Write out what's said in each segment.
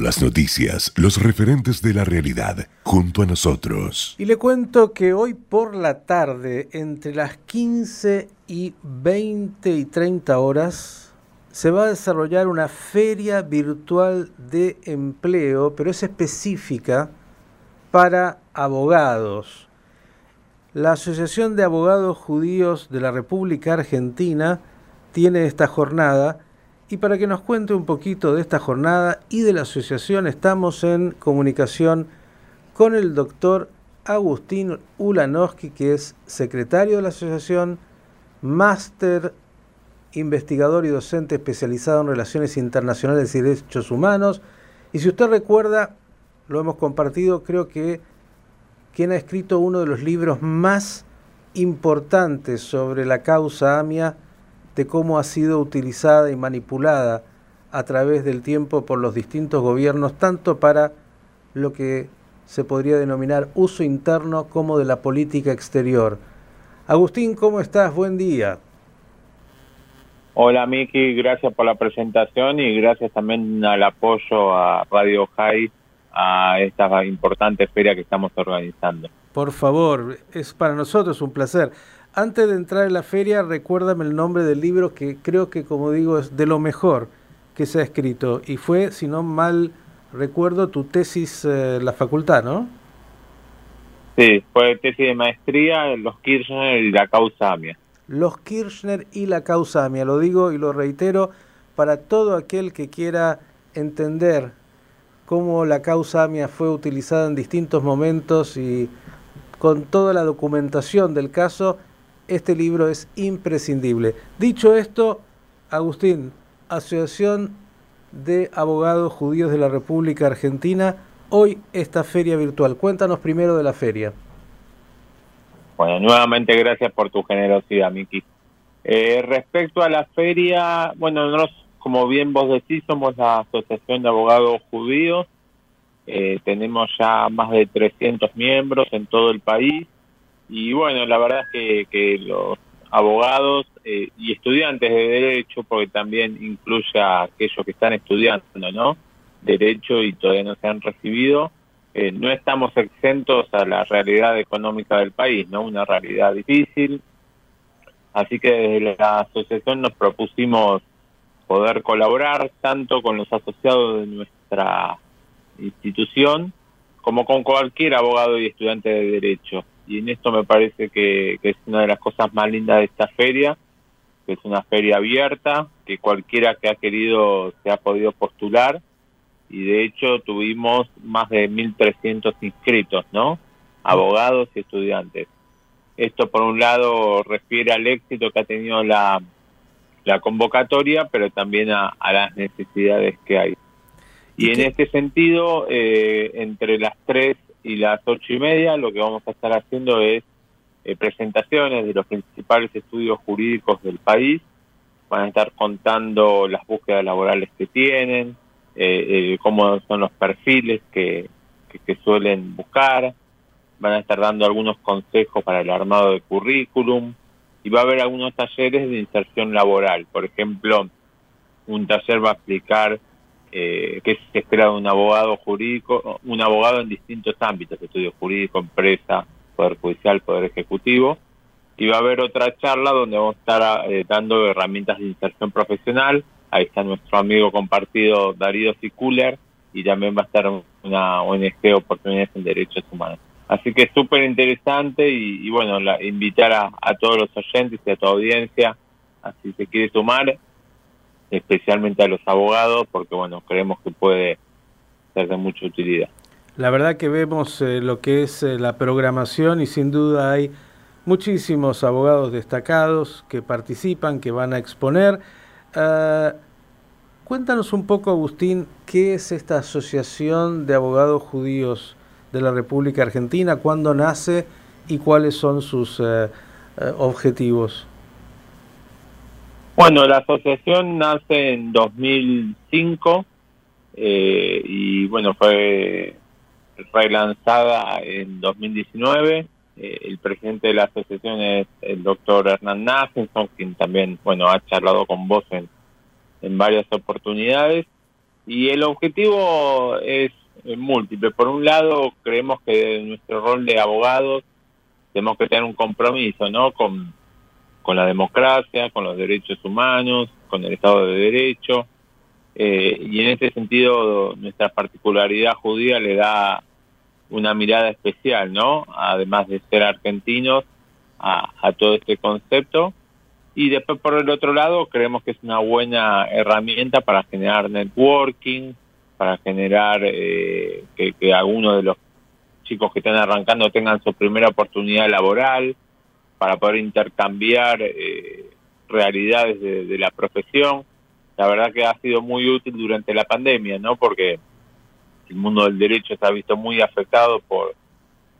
Las noticias, los referentes de la realidad, junto a nosotros. Y le cuento que hoy por la tarde, entre las 15 y 20 y 30 horas, se va a desarrollar una feria virtual de empleo, pero es específica para abogados. La Asociación de Abogados Judíos de la República Argentina tiene esta jornada y para que nos cuente un poquito de esta jornada y de la asociación, estamos en comunicación con el doctor Agustín Ulanowski, que es secretario de la asociación, máster, investigador y docente especializado en relaciones internacionales y derechos humanos. Y si usted recuerda, lo hemos compartido, creo que quien ha escrito uno de los libros más importantes sobre la causa AMIA, de cómo ha sido utilizada y manipulada a través del tiempo por los distintos gobiernos, tanto para lo que se podría denominar uso interno como de la política exterior. Agustín, ¿cómo estás? Buen día. Hola Miki, gracias por la presentación y gracias también al apoyo a Radio High a esta importante feria que estamos organizando. Por favor, es para nosotros un placer antes de entrar en la feria, recuérdame el nombre del libro que creo que, como digo, es de lo mejor que se ha escrito. Y fue, si no mal recuerdo, tu tesis en la facultad, ¿no? Sí, fue tesis de maestría, los Kirchner y la causa AMIA. Los Kirchner y la causa AMIA, lo digo y lo reitero, para todo aquel que quiera entender cómo la causa AMIA fue utilizada en distintos momentos y con toda la documentación del caso, este libro es imprescindible. Dicho esto, Agustín, Asociación de Abogados Judíos de la República Argentina, hoy esta feria virtual. Cuéntanos primero de la feria. Bueno, nuevamente gracias por tu generosidad, Miki. Eh, respecto a la feria, bueno, nosotros, como bien vos decís, somos la Asociación de Abogados Judíos. Eh, tenemos ya más de 300 miembros en todo el país y bueno, la verdad es que, los abogados eh, y estudiantes de derecho, porque también incluye a aquellos que están estudiando, ¿no? Derecho y todavía no se han recibido, eh, no estamos exentos a la realidad económica del país, ¿no? Una realidad difícil. Así que desde la asociación nos propusimos poder colaborar tanto con los asociados de nuestra institución como con cualquier abogado y estudiante de derecho y en esto me parece que, es una de las cosas más lindas de esta feria, que es una feria abierta, que cualquiera que ha querido se ha podido postular y de hecho tuvimos más de 1.300 inscritos, ¿no? Abogados y estudiantes. Esto por un lado refiere al éxito que ha tenido la, la convocatoria, pero también a, las necesidades que hay. Y, en este sentido, eh, entre las tres y las ocho y media lo que vamos a estar haciendo es eh, presentaciones de los principales estudios jurídicos del país. Van a estar contando las búsquedas laborales que tienen, eh, eh, cómo son los perfiles que, que, suelen buscar. Van a estar dando algunos consejos para el armado de currículum y va a haber algunos talleres de inserción laboral. Por ejemplo, un taller va a explicar eh, que se espera de un abogado jurídico, un abogado en distintos ámbitos, estudio jurídico, empresa, poder judicial, poder ejecutivo, y va a haber otra charla donde vamos a estar eh, dando herramientas de inserción profesional, ahí está nuestro amigo compartido Darío Siculer, y también va a estar una ONG Oportunidades en Derechos Humanos. Así que es súper interesante y, bueno, la, invitar a, a todos los oyentes y a tu audiencia, así se quiere sumar, especialmente a los abogados, porque bueno, creemos que puede ser de mucha utilidad. La verdad que vemos eh, lo que es eh, la programación y sin duda hay muchísimos abogados destacados que participan, que van a exponer. Ah, cuéntanos un poco, Agustín, qué es esta Asociación de Abogados Judíos de la República Argentina, cuándo nace y cuáles son sus eh, objetivos. Bueno, la asociación nace en 2005 eh, y bueno, fue relanzada en 2019. Eh, el presidente de la asociación es el doctor Hernán Nassenson, quien también, bueno, ha charlado con vos en, en varias oportunidades. Y el objetivo es múltiple. Por un lado, creemos que nuestro rol de abogados tenemos que tener un compromiso, ¿no? Con, con la democracia, con los derechos humanos, con el Estado de Derecho. Eh, y en ese sentido, nuestra particularidad judía le da una mirada especial, ¿no? Además de ser argentinos, a, a todo este concepto. Y después, por el otro lado, creemos que es una buena herramienta para generar networking, para generar eh, que, que algunos de los chicos que están arrancando tengan su primera oportunidad laboral, para poder intercambiar eh, realidades de, la profesión. La verdad que ha sido muy útil durante la pandemia, ¿no? Porque el mundo del derecho se ha visto muy afectado por,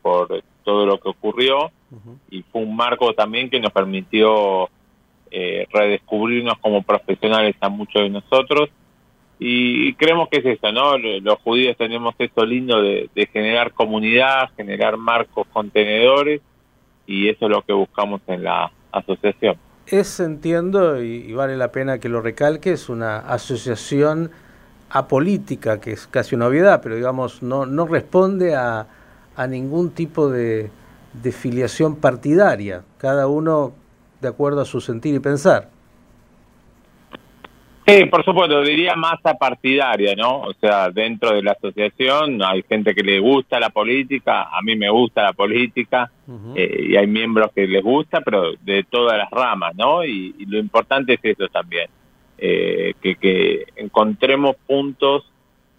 por todo lo que ocurrió y fue un marco también que nos permitió eh, redescubrirnos como profesionales a muchos de nosotros y creemos que es eso, ¿no? Los judíos tenemos esto lindo de, generar comunidad, generar marcos contenedores y eso es lo que buscamos en la asociación. Es, entiendo, y, vale la pena que lo recalque, es una asociación apolítica, que es casi una obviedad, pero digamos, no, no responde a, a ningún tipo de, de filiación partidaria, cada uno de acuerdo a su sentir y pensar. Sí, por supuesto, diría masa partidaria, ¿no? O sea, dentro de la asociación hay gente que le gusta la política, a mí me gusta la política, eh, y hay miembros que les gusta, pero de todas las ramas, ¿no? Y, lo importante es eso también, eh, que, que encontremos puntos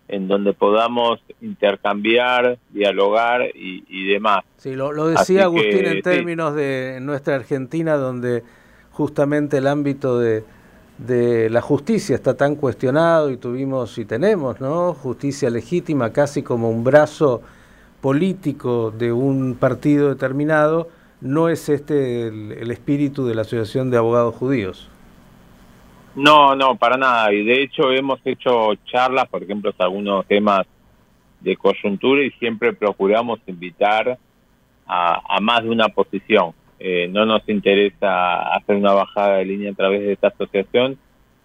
en donde podamos intercambiar, dialogar y, demás. Sí, lo, decía Agustín en términos de nuestra Argentina, donde justamente el ámbito de de la justicia está tan cuestionado y tuvimos y tenemos, ¿no? Justicia legítima casi como un brazo político de un partido determinado, no es este el, espíritu de la Asociación de Abogados Judíos. No, no, para nada. Y de hecho hemos hecho charlas, por ejemplo, algunos temas de coyuntura y siempre procuramos invitar a más de una posición. Eh, no nos interesa hacer una bajada de línea a través de esta asociación,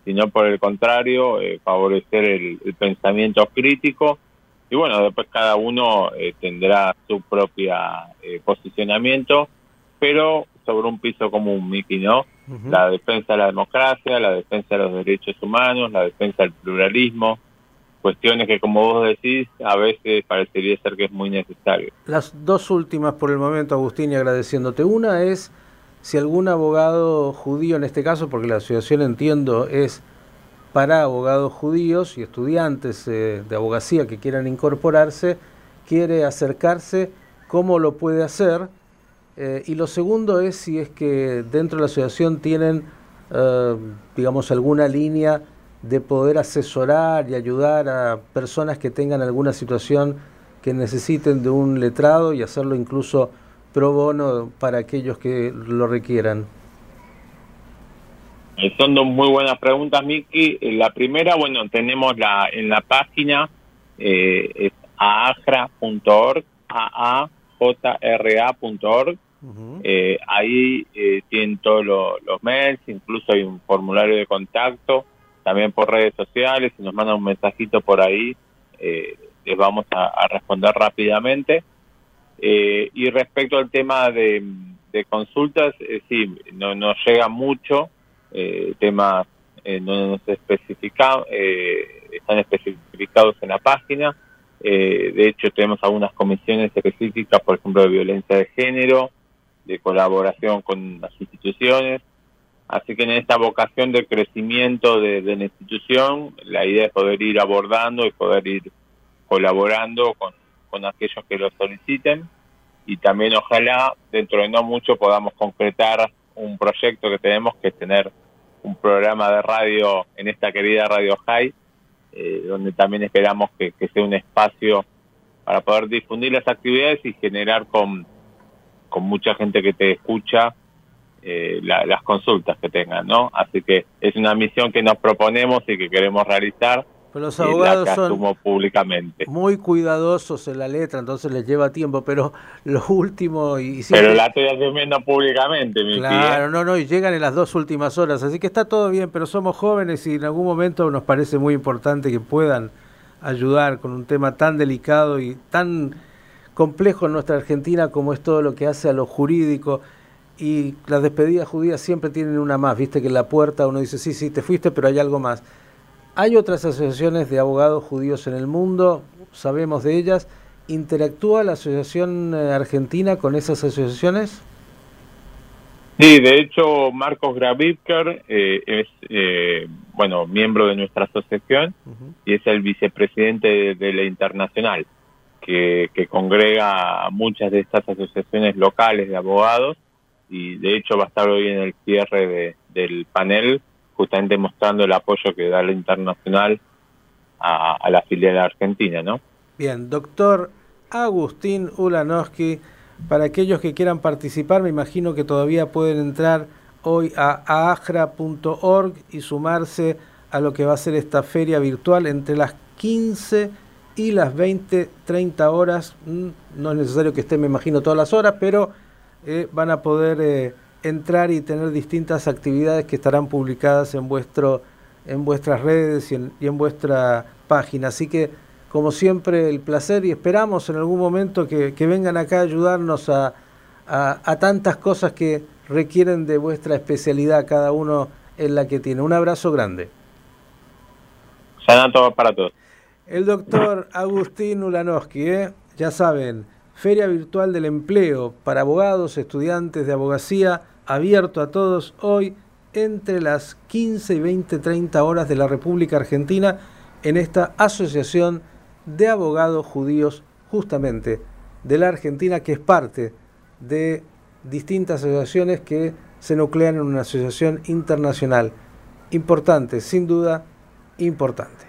sino por el contrario, eh, favorecer el, pensamiento crítico. Y bueno, después cada uno eh, tendrá su propia posicionamiento, pero sobre un piso común, Miki, ¿no? La defensa de la democracia, la defensa de los derechos humanos, la defensa del pluralismo, cuestiones que como vos decís a veces parecería ser que es muy necesario. Las dos últimas por el momento, Agustín, y agradeciéndote. Una es si algún abogado judío, en este caso, porque la asociación entiendo es para abogados judíos y estudiantes eh, de abogacía que quieran incorporarse, quiere acercarse, ¿cómo lo puede hacer? Eh, y lo segundo es si es que dentro de la asociación tienen, eh, digamos, alguna línea de poder asesorar y ayudar a personas que tengan alguna situación que necesiten de un letrado y hacerlo incluso pro bono para aquellos que lo requieran? Son dos muy buenas preguntas, Miki. Eh, la primera, bueno, tenemos la en la página, eh, es aajra.org, aajra.org. eh, ahí eh, tienen todos los mails, incluso hay un formulario de contacto también por redes sociales, si nos mandan un mensajito por ahí, eh, les vamos a, responder rápidamente. Eh, y respecto al tema de, consultas, eh, sí, no nos llega mucho, temas no nos especificados, están especificados en la página. de hecho, tenemos algunas comisiones específicas, por ejemplo, de violencia de género, de colaboración con las instituciones. Así que en esta vocación de crecimiento de, la institución, la idea es poder ir abordando y poder ir colaborando con, aquellos que lo soliciten. Y también ojalá dentro de no mucho podamos concretar un proyecto que tenemos que es tener un programa de radio en esta querida Radio High, eh, donde también esperamos que, que, sea un espacio para poder difundir las actividades y generar con, con mucha gente que te escucha eh, las consultas que tengan, ¿no? Así que es una misión que nos proponemos y que queremos realizar los abogados son públicamente. muy cuidadosos en la letra, entonces les lleva tiempo, pero lo último y Pero la estoy asumiendo públicamente, mi Claro, no, no, y llegan en las dos últimas horas, así que está todo bien, pero somos jóvenes y en algún momento nos parece muy importante que puedan ayudar con un tema tan delicado y tan complejo en nuestra Argentina como es todo lo que hace a lo jurídico y las despedidas judías siempre tienen una más, viste que en la puerta uno dice, sí, sí, te fuiste, pero hay algo más. Hay otras asociaciones de abogados judíos en el mundo, sabemos de ellas. ¿Interactúa la Asociación eh, Argentina con esas asociaciones? Sí, de hecho, Marcos Gravitker eh, es, eh, bueno, miembro de nuestra asociación y es el vicepresidente de, la Internacional, que, congrega muchas de estas asociaciones locales de abogados y de hecho va a estar hoy en el cierre del panel justamente mostrando el apoyo que da la internacional a, la filial argentina, ¿no? Bien, doctor Agustín Ulanowski, para aquellos que quieran participar, me imagino que todavía pueden entrar hoy a ajra.org y sumarse a lo que va a ser esta feria virtual entre las 15 y las 20, 30 horas. Mm, no es necesario que estén, me imagino, todas las horas, pero eh, van a poder eh, entrar y tener distintas actividades que estarán publicadas en, vuestro, en vuestras redes y en, vuestra página. Así que, como siempre, el placer y esperamos en algún momento que, vengan acá a ayudarnos a, a, tantas cosas que requieren de vuestra especialidad cada uno en la que tiene. Un abrazo grande. Sana para todos. El doctor Agustín Ulanowski, ¿eh? ya saben, Feria Virtual del Empleo para abogados, estudiantes de abogacía abierto a todos hoy entre las 15 y 20, 30 horas de la República Argentina en esta Asociación de Abogados Judíos justamente de la Argentina que es parte de distintas asociaciones que se nuclean en una asociación internacional. Importante, sin duda, importante.